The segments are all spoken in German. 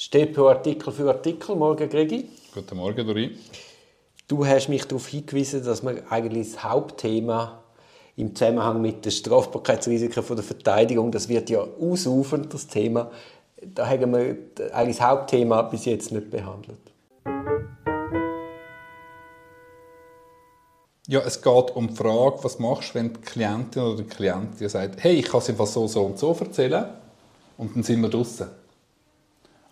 StPO Artikel für Artikel. Morgen, Gregi. Guten Morgen, Dori. Du hast mich darauf hingewiesen, dass man eigentlich das Hauptthema im Zusammenhang mit den Strafbarkeitsrisiken von der Verteidigung, das wird ja ausufern, das Thema, da haben wir eigentlich das Hauptthema bis jetzt nicht behandelt. Ja, es geht um die Frage, was machst du, wenn die Klientin oder der Klient dir sagt, hey, ich kann es einfach so, so und so erzählen und dann sind wir draußen.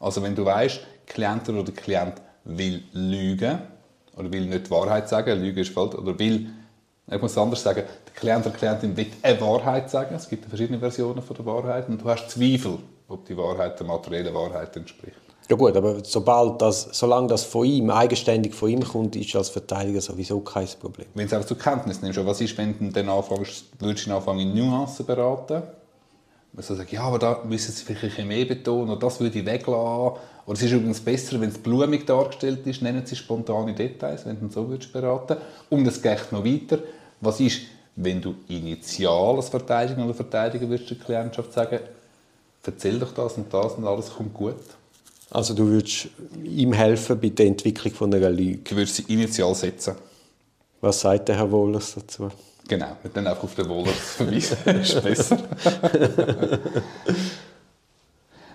Also wenn du weißt, die Klientin oder der Klient will lügen oder will nicht die Wahrheit sagen, Lüge ist falsch, oder will, ich muss es anders sagen, der Klient oder die Klientin will eine Wahrheit sagen, es gibt verschiedene Versionen von der Wahrheit und du hast Zweifel, ob die Wahrheit der materiellen Wahrheit entspricht. Ja gut, aber sobald das, solange das von ihm, eigenständig von ihm kommt, ist als Verteidiger sowieso kein Problem. Wenn du es auch zur Kenntnis nimmst, was ist, wenn du dann anfängst, würdest du ihn anfangen in Nuancen beraten? Man so sagt, ja, aber da müssen sie vielleicht mehr betonen, oder das würde ich weglassen. Oder es ist übrigens besser, wenn es blumig dargestellt ist, nennen sie spontane Details, wenn du so würdest beraten. Und es geht noch weiter. Was ist, wenn du initial als Verteidiger oder Verteidiger würdest der Klientschaft sagen, erzähl doch das und das und alles kommt gut. Also du würdest ihm helfen bei der Entwicklung von einer Lüge? Ich würde sie initial setzen. Was sagt der Herr Wohlers dazu? Genau, mit dann einfach auf den Wohlers verweisen, ist besser.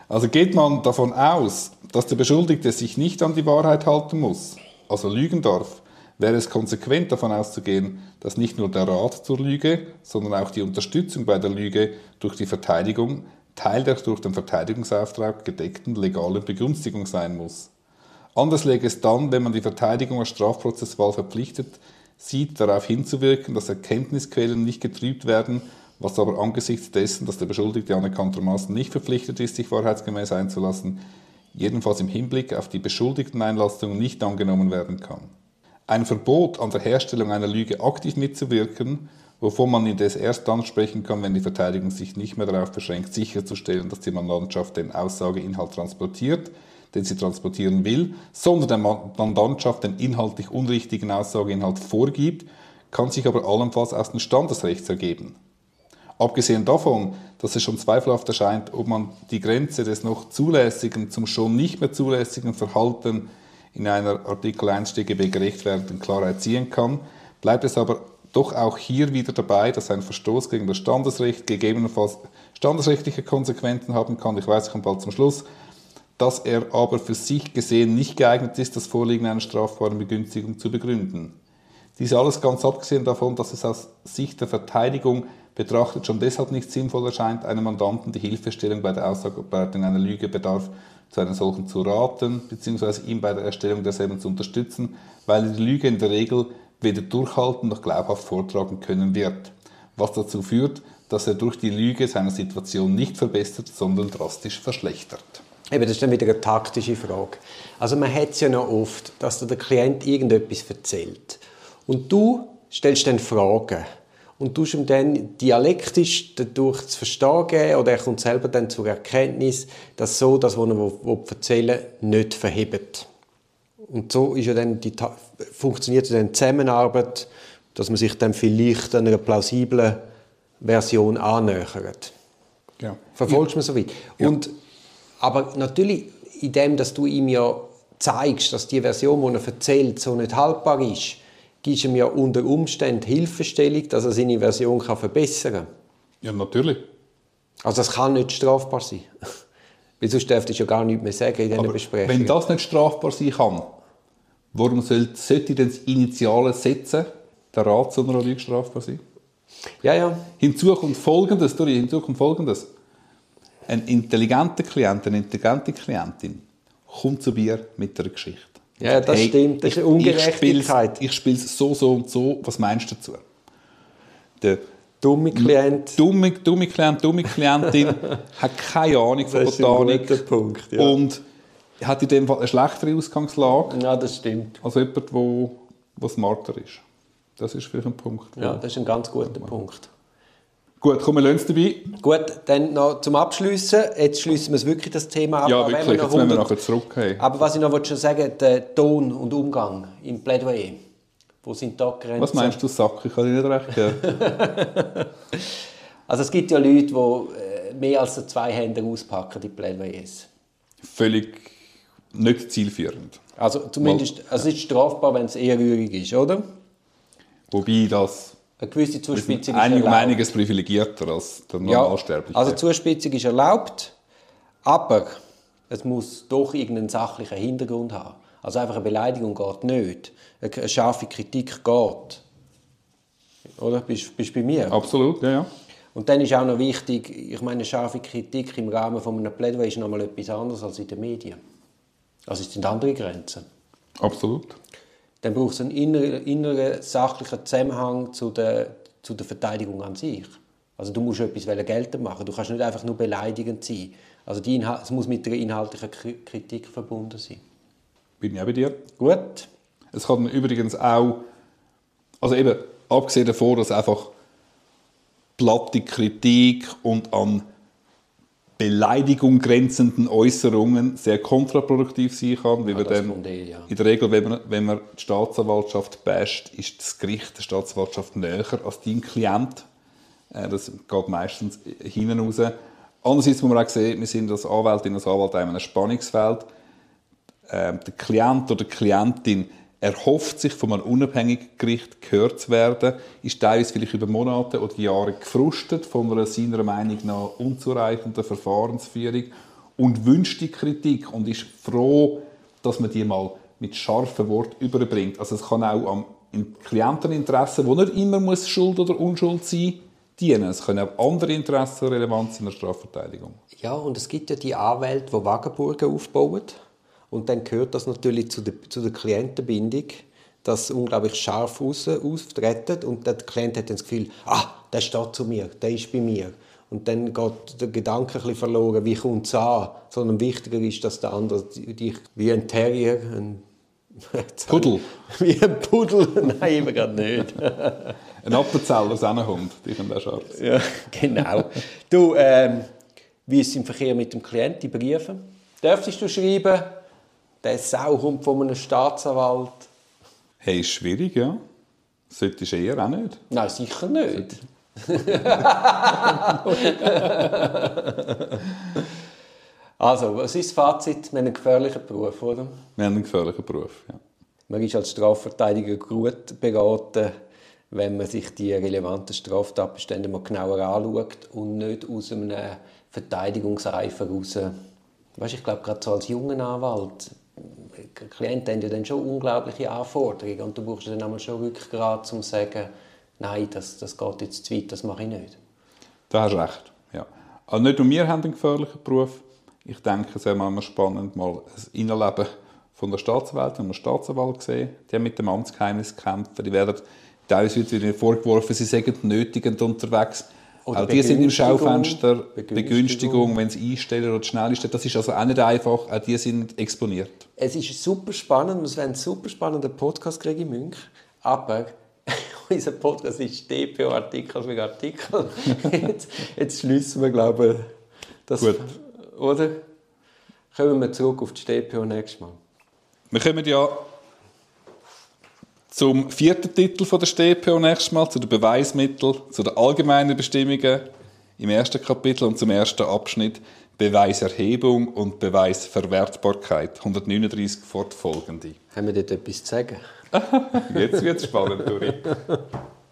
also geht man davon aus, dass der Beschuldigte sich nicht an die Wahrheit halten muss, also lügen darf, wäre es konsequent davon auszugehen, dass nicht nur der Rat zur Lüge, sondern auch die Unterstützung bei der Lüge durch die Verteidigung Teil der durch den Verteidigungsauftrag gedeckten legalen Begünstigung sein muss. Anders läge es dann, wenn man die Verteidigung als Strafprozesswahl verpflichtet sieht, darauf hinzuwirken, dass Erkenntnisquellen nicht getrübt werden, was aber angesichts dessen, dass der Beschuldigte anerkanntermaßen nicht verpflichtet ist, sich wahrheitsgemäß einzulassen, jedenfalls im Hinblick auf die Beschuldigteneinlassung nicht angenommen werden kann. Ein Verbot an der Herstellung einer Lüge aktiv mitzuwirken wovon man indes erst dann sprechen kann, wenn die Verteidigung sich nicht mehr darauf beschränkt, sicherzustellen, dass die Mandantschaft den Aussageinhalt transportiert, den sie transportieren will, sondern der Mandantschaft den inhaltlich unrichtigen Aussageinhalt vorgibt, kann sich aber allenfalls aus dem Standesrecht ergeben. Abgesehen davon, dass es schon zweifelhaft erscheint, ob man die Grenze des noch zulässigen zum schon nicht mehr zulässigen Verhalten in einer Artikel 1 StGB gerecht werdenden Klarheit ziehen kann, bleibt es aber doch auch hier wieder dabei, dass ein Verstoß gegen das Standesrecht gegebenenfalls standesrechtliche Konsequenzen haben kann. Ich weiß, ich komme bald zum Schluss. Dass er aber für sich gesehen nicht geeignet ist, das Vorliegen einer strafbaren Begünstigung zu begründen. Dies alles ganz abgesehen davon, dass es aus Sicht der Verteidigung betrachtet schon deshalb nicht sinnvoll erscheint, einem Mandanten die Hilfestellung bei der Ausarbeitung einer Lüge bedarf, zu einer solchen zu raten, bzw. ihm bei der Erstellung derselben zu unterstützen, weil die Lüge in der Regel weder durchhalten noch glaubhaft vortragen können wird, was dazu führt, dass er durch die Lüge seine Situation nicht verbessert, sondern drastisch verschlechtert. Eben, das ist dann wieder eine taktische Frage. Also man hat es ja noch oft, dass der Klient irgendetwas erzählt und du stellst dann Fragen und tust ihm dann dialektisch dadurch zu verstehen geben, oder er kommt selber dann zur Erkenntnis, dass so das, was er erzählen will, nicht verhebt. Und so ist ja dann die, funktioniert dann die Zusammenarbeit, dass man sich dann vielleicht einer plausiblen Version annähert. Ja. Verfolgst du mich so weit? Ja. Und, aber natürlich, in dem, dass du ihm ja zeigst, dass die Version, die er erzählt, so nicht haltbar ist, gibst du ihm ja unter Umständen Hilfestellung, dass er seine Version kann verbessern kann. Ja, natürlich. Also das kann nicht strafbar sein. Weil sonst dürftest du ja gar nichts mehr sagen in diesen Besprechungen. Wenn das nicht strafbar sein kann, warum sollte, sollte denn das Initiale setzen, der Rat Lüge strafbar sein? Ja, ja. Hinzu kommt Folgendes, Dori, hinzu kommt Folgendes. Ein intelligenter Klient, eine intelligente Klientin kommt zu mir mit einer Geschichte. Ja, das hey, stimmt. Das ist eine Ungerechtigkeit. Ich spiele es so, so und so. Was meinst du dazu? Der Dumme Klient. Dumme, dumme Klient, dumme Klientin hat keine Ahnung von Botanik. Das ist ein Punkt, ja. Und hat in dem Fall eine schlechtere Ausgangslage. Ja, das stimmt. Als jemand, der, der smarter ist. Das ist vielleicht ein Punkt. Ja, das ist ein ganz guter Punkt. Gut, kommen wir uns dabei. Gut, dann noch zum Abschließen. Jetzt schließen wir es wirklich das Thema ab. Ja, wirklich. Wir jetzt 100... wir nachher zurück. Hey. Aber was ich noch schon sagen der Ton und Umgang im Plädoyer. Wo sind da Grenzen? Was meinst du, Sack? Ich kann dir nicht recht geben. also es gibt ja Leute, die äh, mehr als zwei Hände auspacken, die Plädoyers. Völlig nicht zielführend. Also zumindest, also es ist strafbar, wenn es ehrrührig ist, oder? Wobei das Eine gewisse Zuspitzung ist einig um erlaubt. einiges privilegierter als der Ja, Normalsterbliche. also Zuspitzung ist erlaubt, aber es muss doch irgendeinen sachlichen Hintergrund haben. Also einfach eine Beleidigung geht nicht. Eine eine scharfe Kritik geht. Oder? Bist du bei mir? Absolut, ja, ja. Und dann ist auch noch wichtig, ich meine, scharfe Kritik im Rahmen von einem Plädoyer ist nochmal etwas anderes als in den Medien. Also es sind andere Grenzen. Absolut. Dann braucht es einen inneren, inneren sachlichen Zusammenhang zu der, zu der Verteidigung an sich. Also du musst etwas geltend machen. Du kannst nicht einfach nur beleidigend sein. Also die Inhal es muss mit einer inhaltlichen Kri- Kritik verbunden sein. Bin ich auch bei dir. Gut. Es kann übrigens auch, also eben, abgesehen davon, dass einfach platte Kritik und an Beleidigung grenzenden Äußerungen sehr kontraproduktiv sein kann, weil wir das dann kommt eh, ja. in der Regel, wenn man, wenn man die Staatsanwaltschaft basht, ist das Gericht der Staatsanwaltschaft näher als dein Klient. Äh, Das geht meistens hinten raus. Andererseits muss man auch sehen, wir sind als Anwältin, als Anwalt in einem Spannungsfeld. Ähm, der Klient oder die Klientin erhofft sich von einem unabhängigen Gericht gehört zu werden, ist teilweise vielleicht über Monate oder Jahre gefrustet von einer seiner Meinung nach unzureichenden Verfahrensführung und wünscht die Kritik und ist froh, dass man die mal mit scharfen Worten überbringt. Also es kann auch am Klienteninteresse, wo nicht immer muss Schuld oder Unschuld sein, dienen. Es können auch andere Interessen relevant sein in der Strafverteidigung. Ja, und es gibt ja die Anwälte, die Wagenburgen aufbauen. Und dann gehört das natürlich zu der, zu der Klientenbindung, dass unglaublich scharf aus, auftreten. Und der Klient hat dann das Gefühl, ah, der steht zu mir, der ist bei mir. Und dann geht der Gedanke ein bisschen verloren, wie kommt es an. Sondern wichtiger ist, dass der andere dich wie ein Terrier, ein Pudel. Wie ein Pudel, nein, eben gerade nicht. Ein Appenzeller Sennenhund, die können auch scharf. Ja, genau. Du, ähm, wie ist es im Verkehr mit dem Klienten, die Briefe? Dürftest du schreiben, der Sau kommt von einem Staatsanwalt? Hey, ist schwierig, ja. Solltest du eher auch nicht. Nein, sicher nicht. also, was ist das Fazit? Wir haben einen gefährlichen Beruf, oder? Wir haben einen gefährlichen Beruf. Ja. Man ist als Strafverteidiger gut beraten, wenn man sich die relevanten Straftatbestände mal genauer anschaut und nicht aus einem Verteidigungseifer raus. Weißt, ich glaube, gerade so als junger Anwalt, Klienten haben ja dann schon unglaubliche Anforderungen und du brauchst dann einmal schon Rückgrat, um zu sagen, nein, das, das geht jetzt zu weit, das mache ich nicht. Da hast du recht. Ja. Also nicht nur wir haben einen gefährlichen Beruf. Ich denke, es wäre manchmal spannend, mal ein Innenleben von der Staatsanwältin und einem Staatsanwalt gesehen. Die haben mit dem Amtsgeheimnis gekämpft. Die werden teilweise ihnen vorgeworfen, sie seien nötigend unterwegs. Oder auch die sind im. Schaufenster. Begünstigung. Begünstigung, wenn sie einstellen oder schnell einstellen. Das ist also auch nicht einfach. Auch die sind exponiert. Es ist super spannend, es wäre ein super spannender Podcast, Gregi Münch, aber unser Podcast ist DPO Artikel für Artikel. jetzt, jetzt schließen wir, glaube ich, das, Gut. oder? Kommen wir zurück auf die DPO nächstes Mal. Wir kommen ja zum vierten Titel von der StPO nächstes Mal, zu den Beweismitteln, zu den allgemeinen Bestimmungen im ersten Kapitel und zum ersten Abschnitt Beweiserhebung und Beweisverwertbarkeit. 139 fortfolgende. Haben wir dort etwas zu sagen? Jetzt wird es spannend, Dori.